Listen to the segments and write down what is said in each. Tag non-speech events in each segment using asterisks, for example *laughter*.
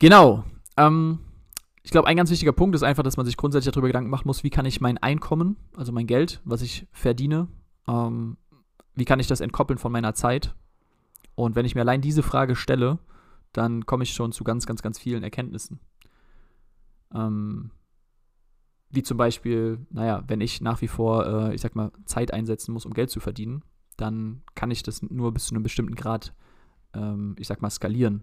Genau. Ähm, ich glaube, ein ganz wichtiger Punkt ist einfach, dass man sich grundsätzlich darüber Gedanken machen muss, wie kann ich mein Einkommen, also mein Geld, was ich verdiene, ähm, wie kann ich das entkoppeln von meiner Zeit? Und wenn ich mir allein diese Frage stelle, dann komme ich schon zu ganz, ganz, ganz vielen Erkenntnissen. Ähm, wie zum Beispiel, naja, wenn ich nach wie vor, äh, ich sag mal, Zeit einsetzen muss, um Geld zu verdienen, dann kann ich das nur bis zu einem bestimmten Grad, ähm, ich sag mal, skalieren.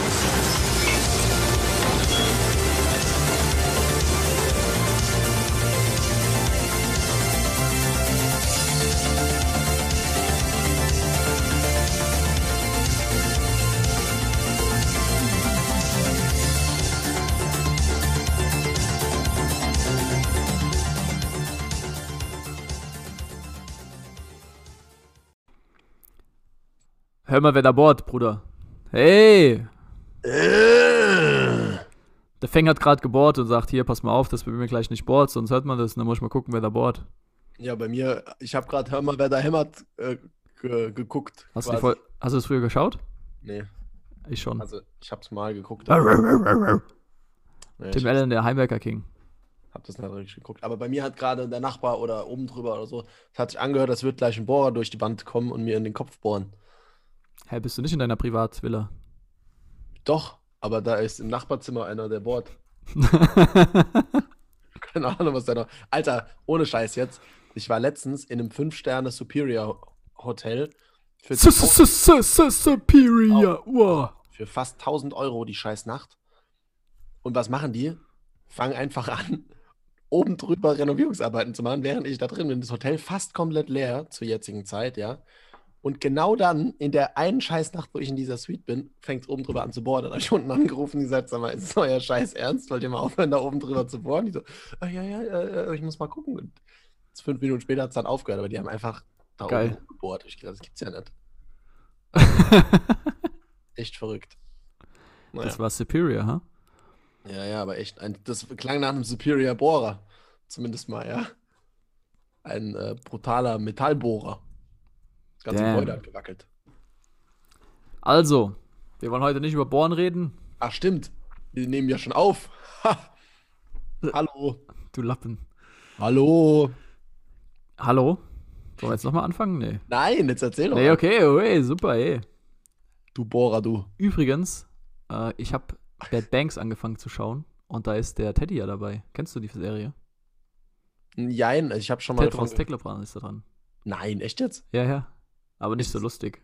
Hör mal, wer da bohrt, Bruder. Hey! Äh. Der Feng hat gerade gebohrt und sagt, hier, pass mal auf, dass bei mir gleich nicht bohrt, sonst hört man das und dann muss ich mal gucken, wer da bohrt. Ja, bei mir, ich habe gerade, hör mal, wer da hämmert, äh, ge geguckt. Hast du, quasi. Fol- hast du das früher geschaut? Nee, Ich schon. also ich hab's mal geguckt. *laughs* Tim Nee, Allen, der Heimwerker King. hab das nicht richtig geguckt. Aber bei mir hat gerade der Nachbar oder oben drüber oder so, es hat sich angehört, als wird gleich ein Bohrer durch die Wand kommen und mir in den Kopf bohren. Hä, bist du nicht in deiner Privatvilla? Doch, aber da ist im Nachbarzimmer einer, der bohrt. *laughs* Keine Ahnung, was der noch. Alter, ohne Scheiß jetzt. Ich war letztens in einem 5-Sterne Superior Hotel für, S- s- s- s- s- Superior. Wow. für fast 1000 Euro die scheiß Nacht. Und was machen die? Fangen einfach an, *laughs* oben drüber Renovierungsarbeiten zu machen, während ich da drin bin. Das Hotel fast komplett leer zur jetzigen Zeit, ja. Und genau dann, in der einen Scheißnacht, wo ich in dieser Suite bin, fängt es oben drüber an zu bohren. Dann habe ich unten angerufen und gesagt, sag mal, ist das euer Scheiß ernst? Wollt ihr mal aufhören, da oben drüber zu bohren? Die so, ah, ja, ja, äh, ich muss mal gucken. Und fünf Minuten später hat es dann aufgehört, aber die haben einfach da Geil. oben gebohrt. Ich gedacht, das gibt's ja nicht. *laughs* Echt verrückt. Naja. Das war Superior, ha? Ja, ja, aber echt. Ein, das klang nach einem Superior Bohrer. Zumindest mal, ja. Ein äh, brutaler Metallbohrer. Ganze. Gebäude hat gewackelt. Also, wir wollen heute nicht über Bohren reden. Ach, stimmt. Wir nehmen ja schon auf. Ha. Hallo. Du Lappen. Hallo. Hallo? Sollen wir jetzt nochmal anfangen? Nee. Nein, jetzt erzähl doch. Nee, mal. okay, okay, super, ey. Du Bohrer, du. Übrigens, äh, ich habe Bad Banks angefangen zu schauen und da ist der Teddy ja dabei. Kennst du die Serie? Nein, ich habe schon mal Tedros davon. Teklebran ist da dran. Nein, echt jetzt? Ja, ja. Aber nicht so lustig.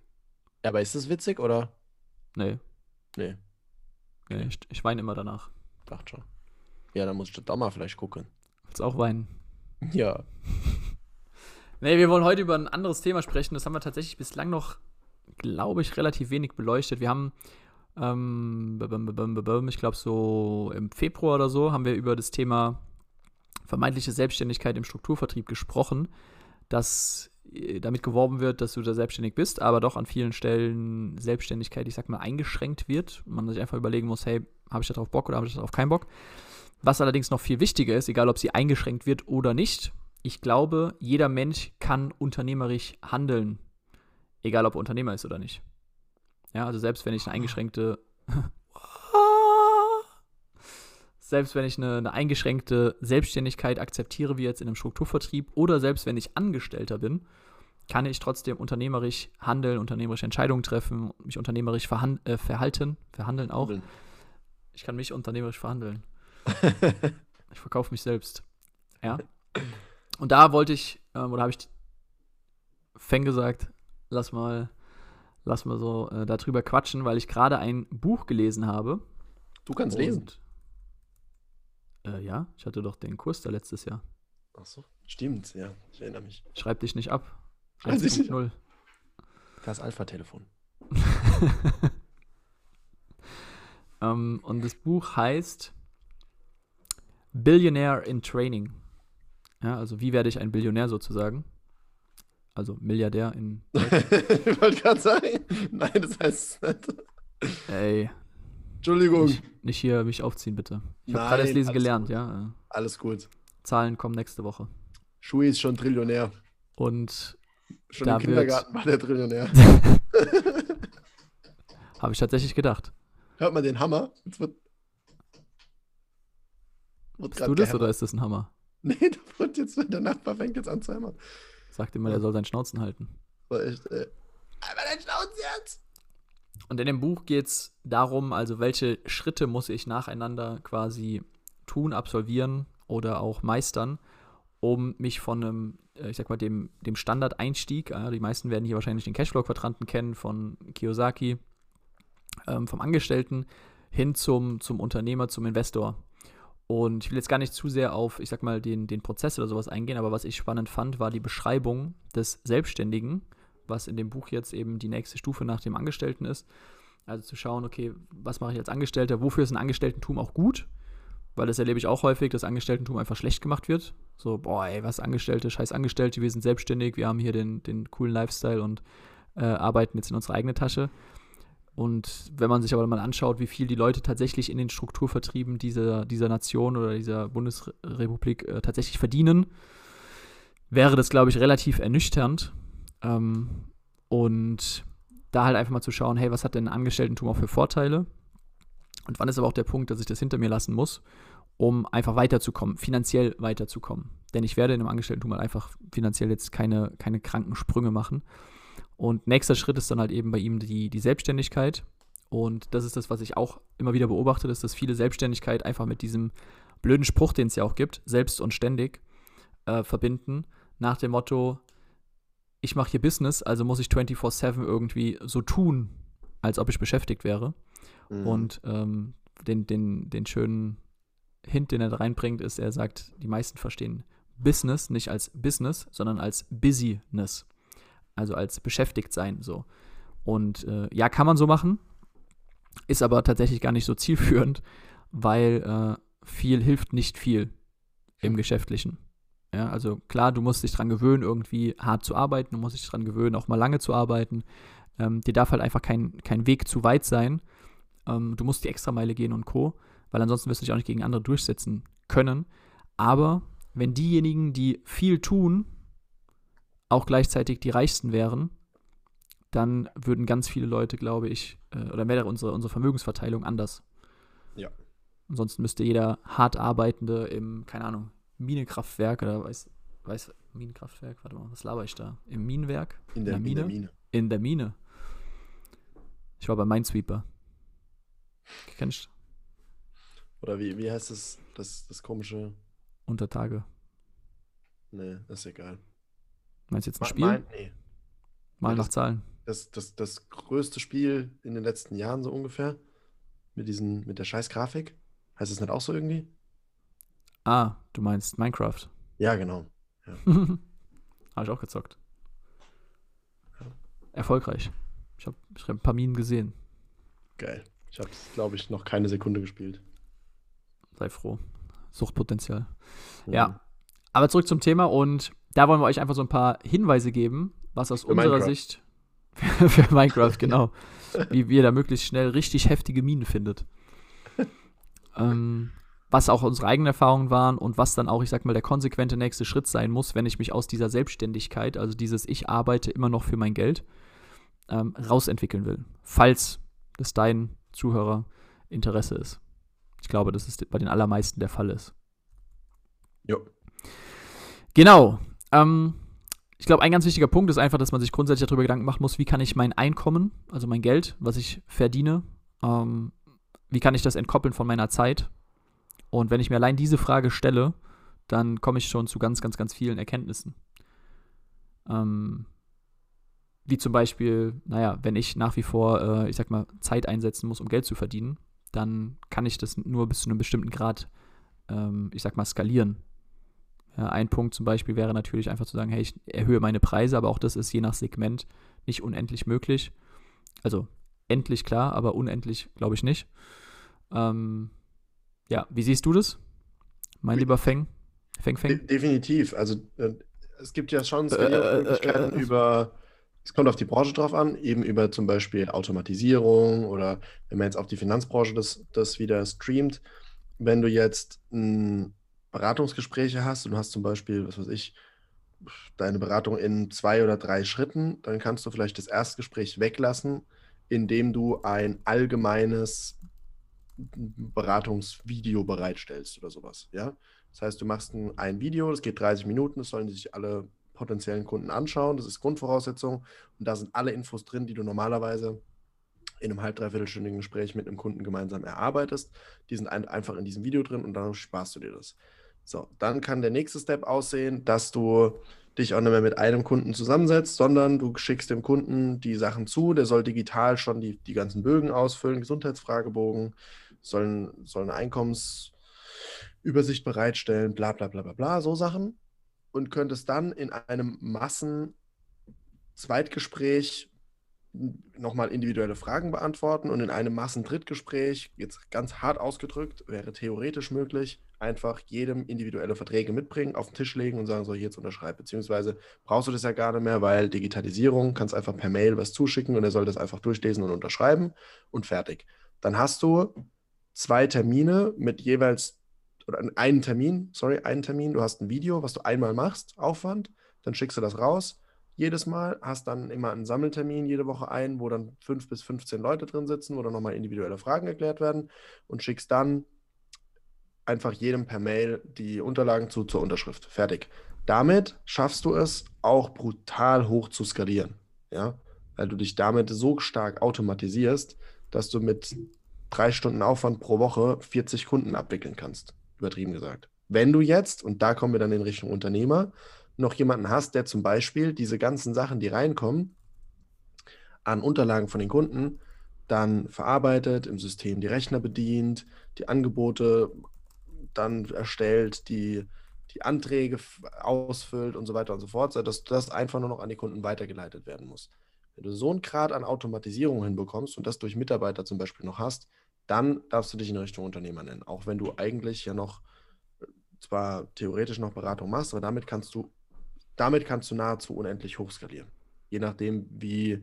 Aber ist das witzig oder? Nee, Nee, nee ich, ich weine immer danach. dachte schon. Ja, dann muss ich das doch mal vielleicht gucken. Willst auch weinen? Ja. *laughs* Nee, wir wollen heute über ein anderes Thema sprechen. Das haben wir tatsächlich bislang noch, glaube ich, relativ wenig beleuchtet. Wir haben, ähm, ich glaube, so im Februar oder so, haben wir über das Thema vermeintliche Selbstständigkeit im Strukturvertrieb gesprochen, dass damit geworben wird, dass du da selbstständig bist, aber doch an vielen Stellen Selbstständigkeit, ich sag mal, eingeschränkt wird und man sich einfach überlegen muss, hey, habe ich darauf Bock oder habe ich darauf keinen Bock? Was allerdings noch viel wichtiger ist, egal ob sie eingeschränkt wird oder nicht, ich glaube, jeder Mensch kann unternehmerisch handeln. Egal, ob er Unternehmer ist oder nicht. Ja, also selbst wenn ich eine eingeschränkte. Selbst wenn ich eine, eine eingeschränkte Selbstständigkeit akzeptiere, wie jetzt in einem Strukturvertrieb, oder selbst wenn ich Angestellter bin, kann ich trotzdem unternehmerisch handeln, unternehmerische Entscheidungen treffen, mich unternehmerisch äh, verhalten, verhandeln auch. Ich kann mich unternehmerisch verhandeln. *laughs* Ich verkaufe mich selbst. Ja. Und da wollte ich, ähm, oder habe ich Feng gesagt, lass mal, lass mal so äh, darüber quatschen, weil ich gerade ein Buch gelesen habe. Du kannst lesen. Äh, ja, ich hatte doch den Kurs da letztes Jahr. Ach so, stimmt, ja. Ich erinnere mich. Schreib dich nicht ab. Schreib dich nicht ab. 1.0. Das Alpha-Telefon. *laughs* Ähm, und das Buch heißt Billionaire in Training. Ja, also wie werde ich ein Billionär sozusagen? Also Milliardär in. *laughs* ich wollte gerade sagen, nein, das heißt nicht. Ey, Entschuldigung. nicht, nicht hier mich aufziehen, bitte. Ich habe gerade das Lesen gelernt, gut. ja. Alles gut. Zahlen kommen nächste Woche. Shui ist schon Trillionär. Und Schon im Kindergarten war der Trillionär. *laughs* habe ich tatsächlich gedacht. Hört man den Hammer? Jetzt wird. wird Bist du das oder ist das ein Hammer? *laughs* Nee, da wird jetzt, der Nachbar fängt jetzt an zu hämmern. Sagt immer, der soll seinen Schnauzen halten. War echt, äh. Aber dein Schnauze jetzt! Und in dem Buch geht es darum, also welche Schritte muss ich nacheinander quasi tun, absolvieren oder auch meistern, um mich von einem, äh, ich sag mal, dem, dem Standardeinstieg, äh, die meisten werden hier wahrscheinlich den Cashflow-Quadranten kennen von Kiyosaki, ähm, vom Angestellten hin zum, zum Unternehmer, zum Investor. Und ich will jetzt gar nicht zu sehr auf, ich sag mal, den, den Prozess oder sowas eingehen, aber was ich spannend fand, war die Beschreibung des Selbstständigen, was in dem Buch jetzt eben die nächste Stufe nach dem Angestellten ist. Also zu schauen, okay, was mache ich als Angestellter, wofür ist ein Angestelltentum auch gut? Weil das erlebe ich auch häufig, dass Angestelltentum einfach schlecht gemacht wird. So, boah, ey, was Angestellte, scheiß Angestellte, wir sind selbstständig, wir haben hier den, den coolen Lifestyle und äh, arbeiten jetzt in unsere eigene Tasche. Und wenn man sich aber mal anschaut, wie viel die Leute tatsächlich in den Strukturvertrieben dieser, dieser Nation oder dieser Bundesrepublik äh, tatsächlich verdienen, wäre das, glaube ich, relativ ernüchternd. Ähm, und da halt einfach mal zu schauen, hey, was hat denn Angestelltentum auch für Vorteile? Und wann ist aber auch der Punkt, dass ich das hinter mir lassen muss, um einfach weiterzukommen, finanziell weiterzukommen. Denn ich werde in einem Angestelltentum halt einfach finanziell jetzt keine, keine kranken Sprünge machen. Und nächster Schritt ist dann halt eben bei ihm die, die Selbstständigkeit. Und das ist das, was ich auch immer wieder beobachte, dass viele Selbstständigkeit einfach mit diesem blöden Spruch, den es ja auch gibt, selbst und ständig, äh, verbinden. Nach dem Motto, ich mache hier Business, also muss ich 24-7 irgendwie so tun, als ob ich beschäftigt wäre. Mhm. Und ähm, den, den, den schönen Hint, den er da reinbringt, ist, er sagt, die meisten verstehen Business nicht als Business, sondern als Busyness. Also als beschäftigt sein so. Und äh, ja, kann man so machen, ist aber tatsächlich gar nicht so *laughs* zielführend, weil äh, viel hilft nicht viel im Geschäftlichen. Ja, also klar, du musst dich dran gewöhnen, irgendwie hart zu arbeiten, du musst dich dran gewöhnen, auch mal lange zu arbeiten. Ähm, dir darf halt einfach kein, kein Weg zu weit sein. Ähm, du musst die Extrameile gehen und Co., weil ansonsten wirst du dich auch nicht gegen andere durchsetzen können. Aber wenn diejenigen, die viel tun, auch gleichzeitig die Reichsten wären, dann würden ganz viele Leute, glaube ich, äh, oder wäre unsere, unsere Vermögensverteilung anders. Ja. Ansonsten müsste jeder hart arbeitende im, keine Ahnung, Minenkraftwerk oder weiß, weiß, Minenkraftwerk, warte mal, was laber ich da? Im Minenwerk? in, der, in der Mine. In der Mine. Ich war bei Minesweeper. Kennst Oder wie, wie heißt das, das, das komische. unter Tage. Nee, ist egal. Meinst du jetzt ein Ma- Spiel? Mein, nee. Mal das- nach Zahlen. Das, das, das größte Spiel in den letzten Jahren so ungefähr. Mit diesen, mit der scheiß Grafik. Heißt es nicht auch so irgendwie? Ah, du meinst Minecraft. Ja, genau. *laughs* Habe ich auch gezockt. Erfolgreich. Ich habe ich hab ein paar Minen gesehen. Geil. Ich habe es, glaube ich, noch keine Sekunde gespielt. Sei froh. Suchtpotenzial. Mhm. Ja. Aber zurück zum Thema und da wollen wir euch einfach so ein paar Hinweise geben, was aus Für unserer Minecraft. Sicht *laughs* für Minecraft, genau, wie ihr da möglichst schnell richtig heftige Minen findet. *laughs* ähm, was auch unsere eigenen Erfahrungen waren und was dann auch, ich sag mal, der konsequente nächste Schritt sein muss, wenn ich mich aus dieser Selbstständigkeit, also dieses Ich arbeite immer noch für mein Geld, ähm, rausentwickeln will. Falls das dein Zuhörer Interesse ist. Ich glaube, dass es bei den allermeisten der Fall ist. Jo. Genau. Ähm, ich glaube, ein ganz wichtiger Punkt ist einfach, dass man sich grundsätzlich darüber Gedanken machen muss, wie kann ich mein Einkommen, also mein Geld, was ich verdiene, ähm, wie kann ich das entkoppeln von meiner Zeit? Und wenn ich mir allein diese Frage stelle, dann komme ich schon zu ganz, ganz, ganz vielen Erkenntnissen. Ähm, wie zum Beispiel, naja, wenn ich nach wie vor, äh, ich sag mal, Zeit einsetzen muss, um Geld zu verdienen, dann kann ich das nur bis zu einem bestimmten Grad, ähm, ich sag mal, skalieren. Ja, ein Punkt zum Beispiel wäre natürlich einfach zu sagen, hey, ich erhöhe meine Preise, aber auch das ist je nach Segment nicht unendlich möglich. Also endlich klar, aber unendlich glaube ich nicht. Ähm, ja, wie siehst du das? Mein lieber Feng? Feng De Feng? definitiv. Also äh, es gibt ja schon Äh, Skalierungsmöglichkeiten äh, äh, über, es kommt auf die Branche drauf an, eben über zum Beispiel Automatisierung oder wenn man jetzt auf die Finanzbranche das, das wieder streamt, wenn du jetzt m, Beratungsgespräche hast und du hast zum Beispiel, was weiß ich, deine Beratung in zwei oder drei Schritten, dann kannst du vielleicht das Erstgespräch weglassen, indem du ein allgemeines Beratungsvideo bereitstellst oder sowas, ja. Das heißt, du machst ein, ein Video, das geht 30 Minuten, das sollen sich alle potenziellen Kunden anschauen, das ist Grundvoraussetzung und da sind alle Infos drin, die du normalerweise in einem halb, dreiviertelstündigen Gespräch mit einem Kunden gemeinsam erarbeitest. Die sind ein, einfach in diesem Video drin und dann sparst du dir das. So, dann kann der nächste Step aussehen, dass du dich auch nicht mehr mit einem Kunden zusammensetzt, sondern du schickst dem Kunden die Sachen zu, der soll digital schon die, die ganzen Bögen ausfüllen, Gesundheitsfragebogen, soll, soll eine Einkommensübersicht bereitstellen, bla bla bla bla bla, so Sachen. Und könntest dann in einem Massen-Zweitgespräch nochmal individuelle Fragen beantworten und in einem Massendrittgespräch, jetzt ganz hart ausgedrückt, wäre theoretisch möglich, einfach jedem individuelle Verträge mitbringen, auf den Tisch legen und sagen, so, jetzt unterschreib. Beziehungsweise brauchst du das ja gar nicht mehr, weil Digitalisierung, kannst einfach per Mail was zuschicken und er soll das einfach durchlesen und unterschreiben und fertig. Dann hast du zwei Termine mit jeweils, oder einen Termin, sorry, einen Termin, du hast ein Video, was du einmal machst, Aufwand, dann schickst du das raus, jedes Mal, hast dann immer einen Sammeltermin jede Woche ein, wo dann fünf bis 15 Leute drin sitzen, wo dann nochmal individuelle Fragen erklärt werden und schickst dann einfach jedem per Mail die Unterlagen zu zur Unterschrift. Fertig. Damit schaffst du es auch brutal hoch zu skalieren. Ja, weil du dich damit so stark automatisierst, dass du mit drei Stunden Aufwand pro Woche 40 Kunden abwickeln kannst. Übertrieben gesagt. Wenn du jetzt, und da kommen wir dann in Richtung Unternehmer, noch jemanden hast, der zum Beispiel diese ganzen Sachen, die reinkommen, an Unterlagen von den Kunden, dann verarbeitet, im System die Rechner bedient, die Angebote dann erstellt, die, die Anträge ausfüllt und so weiter und so fort, sodass das einfach nur noch an die Kunden weitergeleitet werden muss. Wenn du so einen Grad an Automatisierung hinbekommst und das durch Mitarbeiter zum Beispiel noch hast, dann darfst du dich in Richtung Unternehmer nennen. Auch wenn du eigentlich ja noch äh, zwar theoretisch noch Beratung machst, aber damit kannst du, damit kannst du nahezu unendlich hochskalieren. Je nachdem, wie,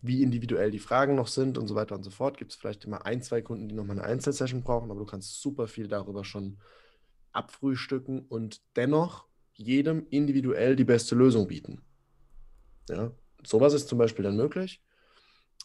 wie individuell die Fragen noch sind und so weiter und so fort, gibt es vielleicht immer ein, zwei Kunden, die nochmal eine Einzelsession brauchen, aber du kannst super viel darüber schon abfrühstücken und dennoch jedem individuell die beste Lösung bieten. Ja, sowas ist zum Beispiel dann möglich.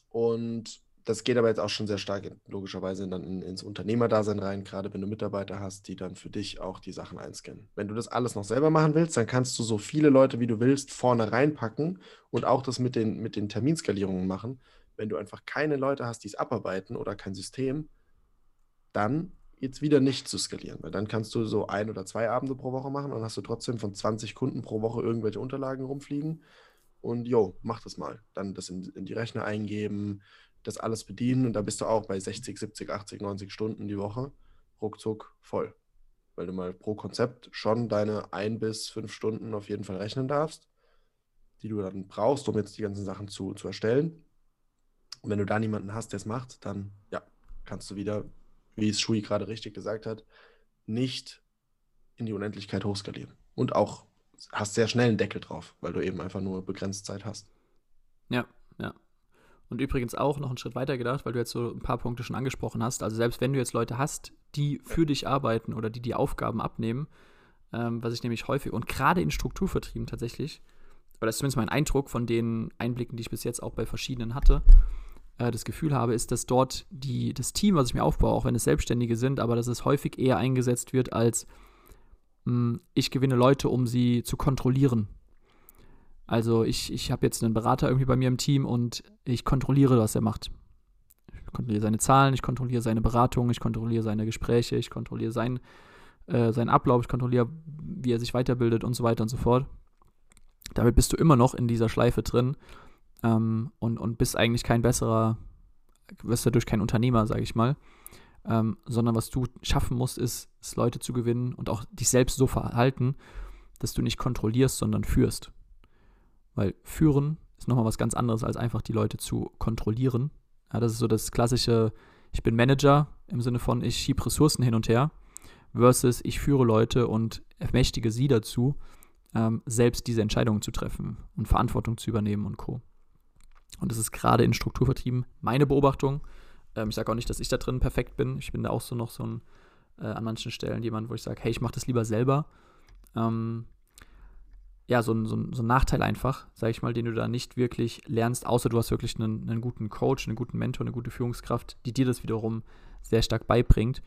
Und das geht aber jetzt auch schon sehr stark in, logischerweise dann in, ins Unternehmerdasein rein, gerade wenn du Mitarbeiter hast, die dann für dich auch die Sachen einscannen. Wenn du das alles noch selber machen willst, dann kannst du so viele Leute, wie du willst, vorne reinpacken und auch das mit den, mit den Terminskalierungen machen. Wenn du einfach keine Leute hast, die es abarbeiten oder kein System, dann jetzt wieder nicht zu skalieren, weil dann kannst du so ein oder zwei Abende pro Woche machen und hast du trotzdem von 20 Kunden pro Woche irgendwelche Unterlagen rumfliegen und jo, mach das mal. Dann das in, in die Rechner eingeben, das alles bedienen und da bist du auch bei 60, 70, 80, 90 Stunden die Woche ruckzuck voll. Weil du mal pro Konzept schon deine ein bis fünf Stunden auf jeden Fall rechnen darfst, die du dann brauchst, um jetzt die ganzen Sachen zu, zu erstellen. Und wenn du da niemanden hast, der es macht, dann ja, kannst du wieder, wie es Shui gerade richtig gesagt hat, nicht in die Unendlichkeit hochskalieren. Und auch hast sehr schnell einen Deckel drauf, weil du eben einfach nur begrenzt Zeit hast. Ja, ja. Und übrigens auch noch einen Schritt weiter gedacht, weil du jetzt so ein paar Punkte schon angesprochen hast. Also selbst wenn du jetzt Leute hast, die für dich arbeiten oder die die Aufgaben abnehmen, ähm, was ich nämlich häufig und gerade in Strukturvertrieben tatsächlich, oder das ist zumindest mein Eindruck von den Einblicken, die ich bis jetzt auch bei verschiedenen hatte, äh, das Gefühl habe, ist, dass dort die, das Team, was ich mir aufbaue, auch wenn es Selbstständige sind, aber dass es häufig eher eingesetzt wird als ich gewinne Leute, um sie zu kontrollieren. Also ich, ich habe jetzt einen Berater irgendwie bei mir im Team und ich kontrolliere, was er macht. Ich kontrolliere seine Zahlen, ich kontrolliere seine Beratung, ich kontrolliere seine Gespräche, ich kontrolliere sein, äh, seinen Ablauf, ich kontrolliere, wie er sich weiterbildet und so weiter und so fort. Damit bist du immer noch in dieser Schleife drin ähm, und, und bist eigentlich kein besserer, wirst dadurch kein Unternehmer, sage ich mal. Ähm, sondern was du schaffen musst, ist, ist, Leute zu gewinnen und auch dich selbst so verhalten, dass du nicht kontrollierst, sondern führst. Weil führen ist nochmal was ganz anderes, als einfach die Leute zu kontrollieren. Ja, das ist so das klassische, ich bin Manager im Sinne von, ich schiebe Ressourcen hin und her, versus ich führe Leute und ermächtige sie dazu, ähm, selbst diese Entscheidungen zu treffen und Verantwortung zu übernehmen und Co. Und das ist gerade in Strukturvertrieben meine Beobachtung. Ähm, ich sage auch nicht, dass ich da drin perfekt bin. Ich bin da auch so noch so ein, äh, an manchen Stellen jemand, wo ich sage, hey, ich mache das lieber selber. Ähm, ja, so ein, so, ein, so ein Nachteil einfach, sage ich mal, den du da nicht wirklich lernst, außer du hast wirklich einen, einen guten Coach, einen guten Mentor, eine gute Führungskraft, die dir das wiederum sehr stark beibringt.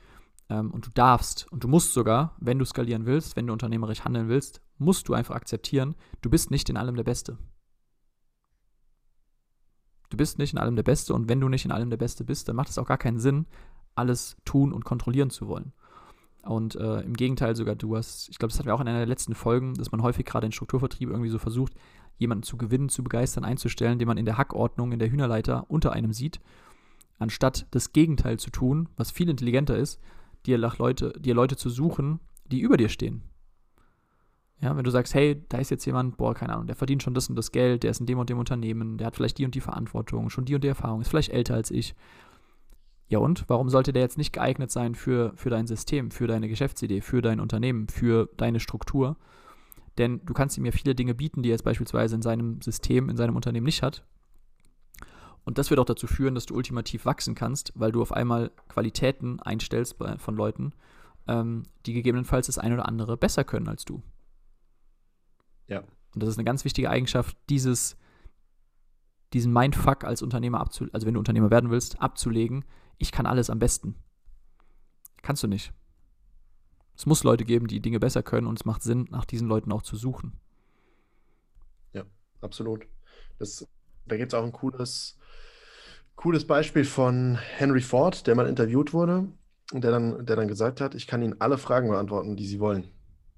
Ähm, und du darfst und du musst sogar, wenn du skalieren willst, wenn du unternehmerisch handeln willst, musst du einfach akzeptieren, du bist nicht in allem der Beste. Du bist nicht in allem der Beste und wenn du nicht in allem der Beste bist, dann macht es auch gar keinen Sinn, alles tun und kontrollieren zu wollen. Und äh, im Gegenteil sogar, du hast, ich glaube, das hatten wir auch in einer der letzten Folgen, dass man häufig gerade in Strukturvertrieb irgendwie so versucht, jemanden zu gewinnen, zu begeistern, einzustellen, den man in der Hackordnung, in der Hühnerleiter unter einem sieht, anstatt das Gegenteil zu tun, was viel intelligenter ist, dir Leute, dir Leute zu suchen, die über dir stehen. Ja, wenn du sagst, hey, da ist jetzt jemand, boah, keine Ahnung, der verdient schon das und das Geld, der ist in dem und dem Unternehmen, der hat vielleicht die und die Verantwortung, schon die und die Erfahrung, ist vielleicht älter als ich. Ja und? Warum sollte der jetzt nicht geeignet sein für, für dein System, für deine Geschäftsidee, für dein Unternehmen, für deine Struktur? Denn du kannst ihm ja viele Dinge bieten, die er jetzt beispielsweise in seinem System, in seinem Unternehmen nicht hat. Und das wird auch dazu führen, dass du ultimativ wachsen kannst, weil du auf einmal Qualitäten einstellst von Leuten, ähm, die gegebenenfalls das eine oder andere besser können als du. Ja. Und das ist eine ganz wichtige Eigenschaft, dieses, diesen Mindfuck als Unternehmer abzulegen, also wenn du Unternehmer werden willst, abzulegen. Ich kann alles am besten. Kannst du nicht. Es muss Leute geben, die Dinge besser können und es macht Sinn, nach diesen Leuten auch zu suchen. Ja, absolut. Das, da gibt es auch ein cooles, cooles Beispiel von Henry Ford, der mal interviewt wurde und der dann, der dann gesagt hat, ich kann Ihnen alle Fragen beantworten, die Sie wollen.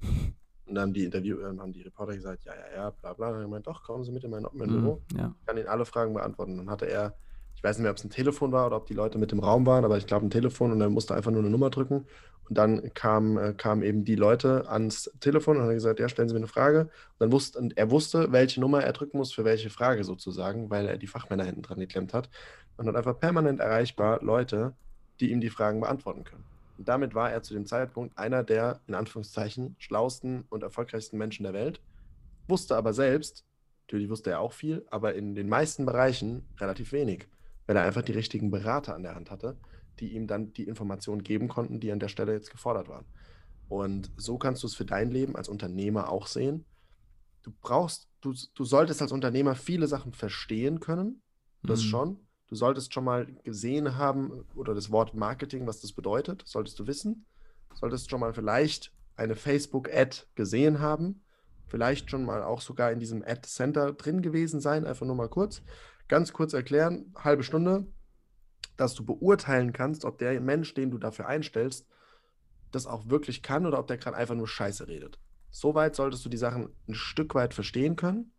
*laughs* Und dann haben die Interview, äh, haben die Reporter gesagt, ja, ja, ja, bla bla. Und er meint, doch, kommen Sie mit in mein, mein Mhm, ja. Ich kann Ihnen alle Fragen beantworten. Dann hatte er, ich weiß nicht mehr, ob es ein Telefon war oder ob die Leute mit im Raum waren, aber ich glaube ein Telefon und er musste einfach nur eine Nummer drücken. Und dann kamen äh, kamen eben die Leute ans Telefon und haben gesagt, ja, stellen Sie mir eine Frage. Und dann wusste, und er wusste, welche Nummer er drücken muss für welche Frage sozusagen, weil er die Fachmänner hinten dran geklemmt hat. Und hat einfach permanent erreichbar Leute, die ihm die Fragen beantworten können. Und damit war er zu dem Zeitpunkt einer der, in Anführungszeichen, schlausten und erfolgreichsten Menschen der Welt, wusste aber selbst, natürlich wusste er auch viel, aber in den meisten Bereichen relativ wenig, weil er einfach die richtigen Berater an der Hand hatte, die ihm dann die Informationen geben konnten, die an der Stelle jetzt gefordert waren. Und so kannst du es für dein Leben als Unternehmer auch sehen. Du brauchst, du, du solltest als Unternehmer viele Sachen verstehen können, das Mhm. schon. Du solltest schon mal gesehen haben, oder das Wort Marketing, was das bedeutet, solltest du wissen. Solltest schon mal vielleicht eine Facebook-Ad gesehen haben. Vielleicht schon mal auch sogar in diesem Ad-Center drin gewesen sein. Einfach nur mal kurz. Ganz kurz erklären, halbe Stunde, dass du beurteilen kannst, ob der Mensch, den du dafür einstellst, das auch wirklich kann oder ob der gerade einfach nur Scheiße redet. Soweit solltest du die Sachen ein Stück weit verstehen können.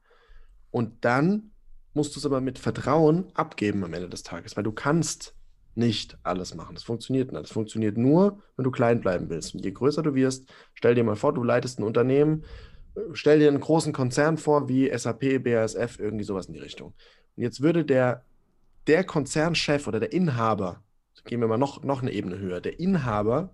Und dann musst du es aber mit Vertrauen abgeben am Ende des Tages, weil du kannst nicht alles machen. Das funktioniert nicht. Das funktioniert nur, wenn du klein bleiben willst. Und je größer du wirst, stell dir mal vor, du leitest ein Unternehmen, äh, stell dir einen großen Konzern vor, wie SAP, BASF, irgendwie sowas in die Richtung. Und jetzt würde der, der Konzernchef oder der Inhaber, gehen wir mal noch, noch eine Ebene höher, der Inhaber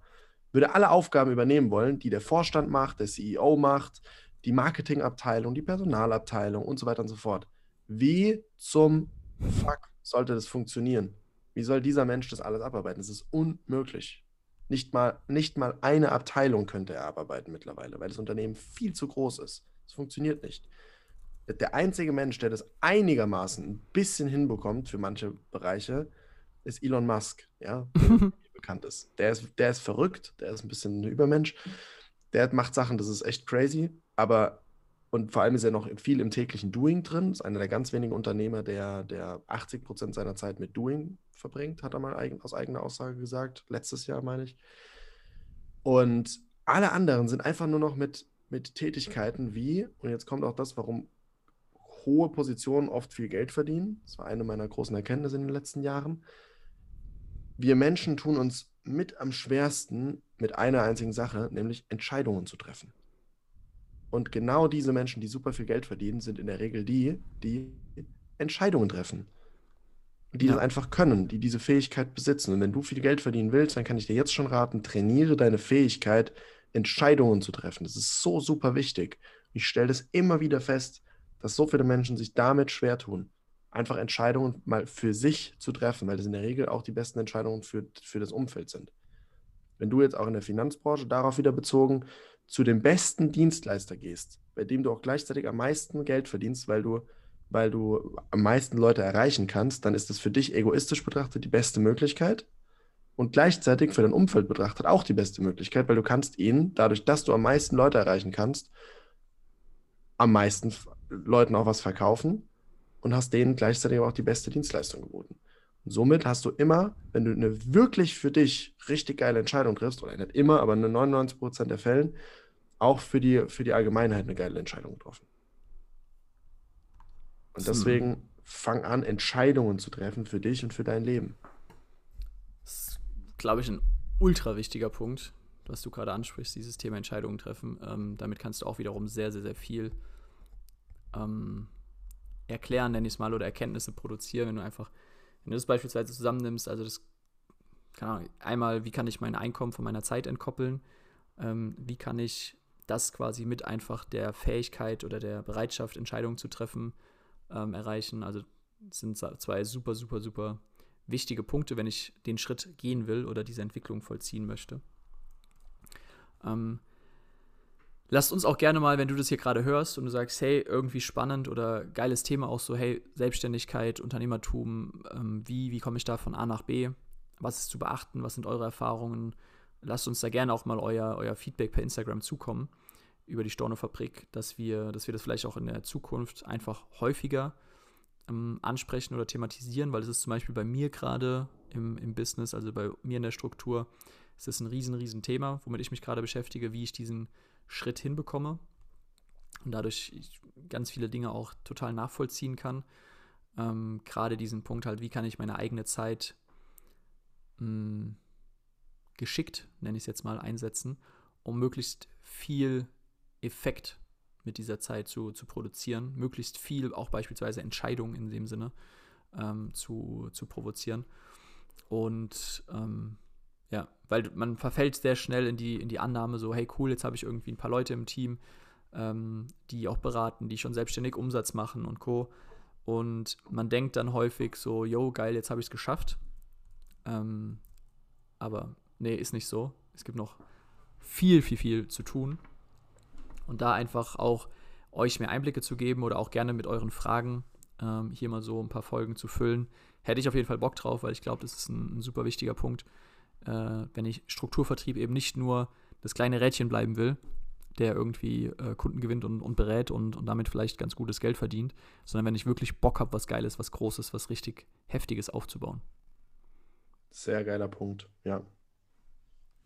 würde alle Aufgaben übernehmen wollen, die der Vorstand macht, der CEO macht, die Marketingabteilung, die Personalabteilung und so weiter und so fort. Wie zum Fuck sollte das funktionieren? Wie soll dieser Mensch das alles abarbeiten? Das ist unmöglich. Nicht mal, nicht mal eine Abteilung könnte er abarbeiten mittlerweile, weil das Unternehmen viel zu groß ist. Das funktioniert nicht. Der einzige Mensch, der das einigermaßen ein bisschen hinbekommt für manche Bereiche, ist Elon Musk, ja, *laughs* der bekannt ist. Der ist, der ist verrückt, der ist ein bisschen ein Übermensch. Der macht Sachen, das ist echt crazy, aber und vor allem ist er noch viel im täglichen Doing drin. Ist einer der ganz wenigen Unternehmer, der, der 80 Prozent seiner Zeit mit Doing verbringt, hat er mal eigen, aus eigener Aussage gesagt. Letztes Jahr, meine ich. Und alle anderen sind einfach nur noch mit, mit Tätigkeiten wie, und jetzt kommt auch das, warum hohe Positionen oft viel Geld verdienen. Das war eine meiner großen Erkenntnisse in den letzten Jahren. Wir Menschen tun uns mit am schwersten mit einer einzigen Sache, nämlich Entscheidungen zu treffen. Und genau diese Menschen, die super viel Geld verdienen, sind in der Regel die, die Entscheidungen treffen. die Ja. das einfach können, die diese Fähigkeit besitzen. Und wenn du viel Geld verdienen willst, dann kann ich dir jetzt schon raten, trainiere deine Fähigkeit, Entscheidungen zu treffen. Das ist so super wichtig. Ich stelle das immer wieder fest, dass so viele Menschen sich damit schwer tun, einfach Entscheidungen mal für sich zu treffen, weil das in der Regel auch die besten Entscheidungen für, für das Umfeld sind. Wenn du jetzt auch in der Finanzbranche darauf wieder bezogen zu dem besten Dienstleister gehst, bei dem du auch gleichzeitig am meisten Geld verdienst, weil du, weil du am meisten Leute erreichen kannst, dann ist das für dich egoistisch betrachtet die beste Möglichkeit und gleichzeitig für dein Umfeld betrachtet auch die beste Möglichkeit, weil du kannst ihnen, dadurch, dass du am meisten Leute erreichen kannst, am meisten Leuten auch was verkaufen und hast denen gleichzeitig auch die beste Dienstleistung geboten. Und somit hast du immer, wenn du eine wirklich für dich richtig geile Entscheidung triffst, oder nicht immer, aber in 99% der Fällen, auch für die, für die Allgemeinheit eine geile Entscheidung getroffen. Und Hm. deswegen fang an, Entscheidungen zu treffen für dich und für dein Leben. Das ist, glaube ich, ein ultra wichtiger Punkt, was du gerade ansprichst, dieses Thema Entscheidungen treffen. Ähm, damit kannst du auch wiederum sehr, sehr, sehr viel ähm, erklären, nenne ich es mal, oder Erkenntnisse produzieren, wenn du einfach, wenn du das beispielsweise zusammennimmst, also das, Ahnung, einmal, wie kann ich mein Einkommen von meiner Zeit entkoppeln, ähm, wie kann ich das quasi mit einfach der Fähigkeit oder der Bereitschaft, Entscheidungen zu treffen, ähm, erreichen. Also sind zwei super, super, super wichtige Punkte, wenn ich den Schritt gehen will oder diese Entwicklung vollziehen möchte. Ähm, lasst uns auch gerne mal, wenn du das hier gerade hörst und du sagst, hey, irgendwie spannend oder geiles Thema auch so, hey, Selbstständigkeit, Unternehmertum, ähm, wie, wie komme ich da von A nach B? Was ist zu beachten? Was sind eure Erfahrungen? Lasst uns da gerne auch mal euer, euer Feedback per Instagram zukommen über die Storno-Fabrik, dass wir, dass wir das vielleicht auch in der Zukunft einfach häufiger ähm, ansprechen oder thematisieren, weil es ist zum Beispiel bei mir gerade im, im Business, also bei mir in der Struktur, ist das ein riesen, riesen Thema, womit ich mich gerade beschäftige, wie ich diesen Schritt hinbekomme und dadurch ganz viele Dinge auch total nachvollziehen kann. Ähm, gerade diesen Punkt halt, wie kann ich meine eigene Zeit mh, geschickt, nenne ich es jetzt mal, einsetzen, um möglichst viel Effekt mit dieser Zeit zu, zu produzieren, möglichst viel auch beispielsweise Entscheidungen in dem Sinne ähm, zu, zu provozieren. Und ähm, weil man verfällt sehr schnell in die, in die Annahme, so, hey cool, jetzt habe ich irgendwie ein paar Leute im Team, ähm, die auch beraten, die schon selbstständig Umsatz machen und Co. Und man denkt dann häufig so, yo, geil, jetzt habe ich es geschafft. Ähm, aber nee, ist nicht so. Es gibt noch viel, viel, viel zu tun. Und da einfach auch euch mehr Einblicke zu geben oder auch gerne mit euren Fragen ähm, hier mal so ein paar Folgen zu füllen, hätte ich auf jeden Fall Bock drauf, weil ich glaube, das ist ein, ein, super wichtiger Punkt, äh, wenn ich Strukturvertrieb eben nicht nur das kleine Rädchen bleiben will, der irgendwie äh, Kunden gewinnt und, und berät und, und damit vielleicht ganz gutes Geld verdient, sondern wenn ich wirklich Bock habe, was Geiles, was Großes, was richtig Heftiges aufzubauen. Sehr geiler Punkt, ja.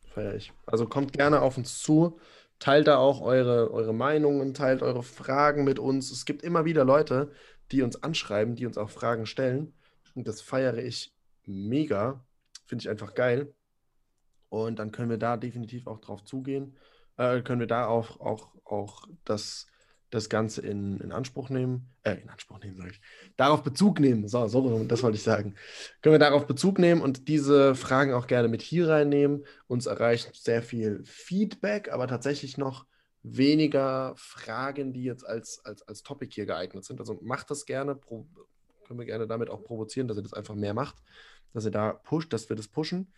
Feier ich. Also kommt gerne auf uns zu, teilt da auch eure, eure Meinungen, teilt eure Fragen mit uns. Es gibt immer wieder Leute, die uns anschreiben, die uns auch Fragen stellen. Und das feiere ich mega. Finde ich einfach geil. Und dann können wir da definitiv auch drauf zugehen. Äh, können wir da auch, auch, auch das, das Ganze in, in Anspruch nehmen. Äh, in Anspruch nehmen, sage ich. Darauf Bezug nehmen. So, so, das wollte ich sagen. Können wir darauf Bezug nehmen und diese Fragen auch gerne mit hier reinnehmen. Uns erreicht sehr viel Feedback, aber tatsächlich noch weniger Fragen, die jetzt als, als, als Topic hier geeignet sind. Also macht das gerne. Können wir gerne damit auch provozieren, dass ihr das einfach mehr macht. Dass ihr da pusht, dass wir das pushen,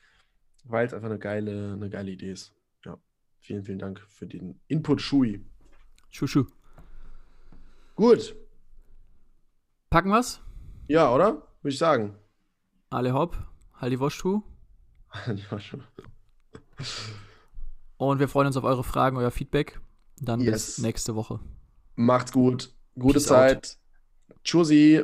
weil es einfach eine geile, eine geile Idee ist. Ja. Vielen, vielen Dank für den Input, Shui. Schuschu. Gut. Packen wir's? Ja, oder? Würde ich sagen. Alle hopp, Halli Woschtu. ja, schon. Und wir freuen uns auf eure Fragen, euer Feedback. Dann Yes. bis nächste Woche. Macht's gut. Gute Peace Zeit. Tschüssi.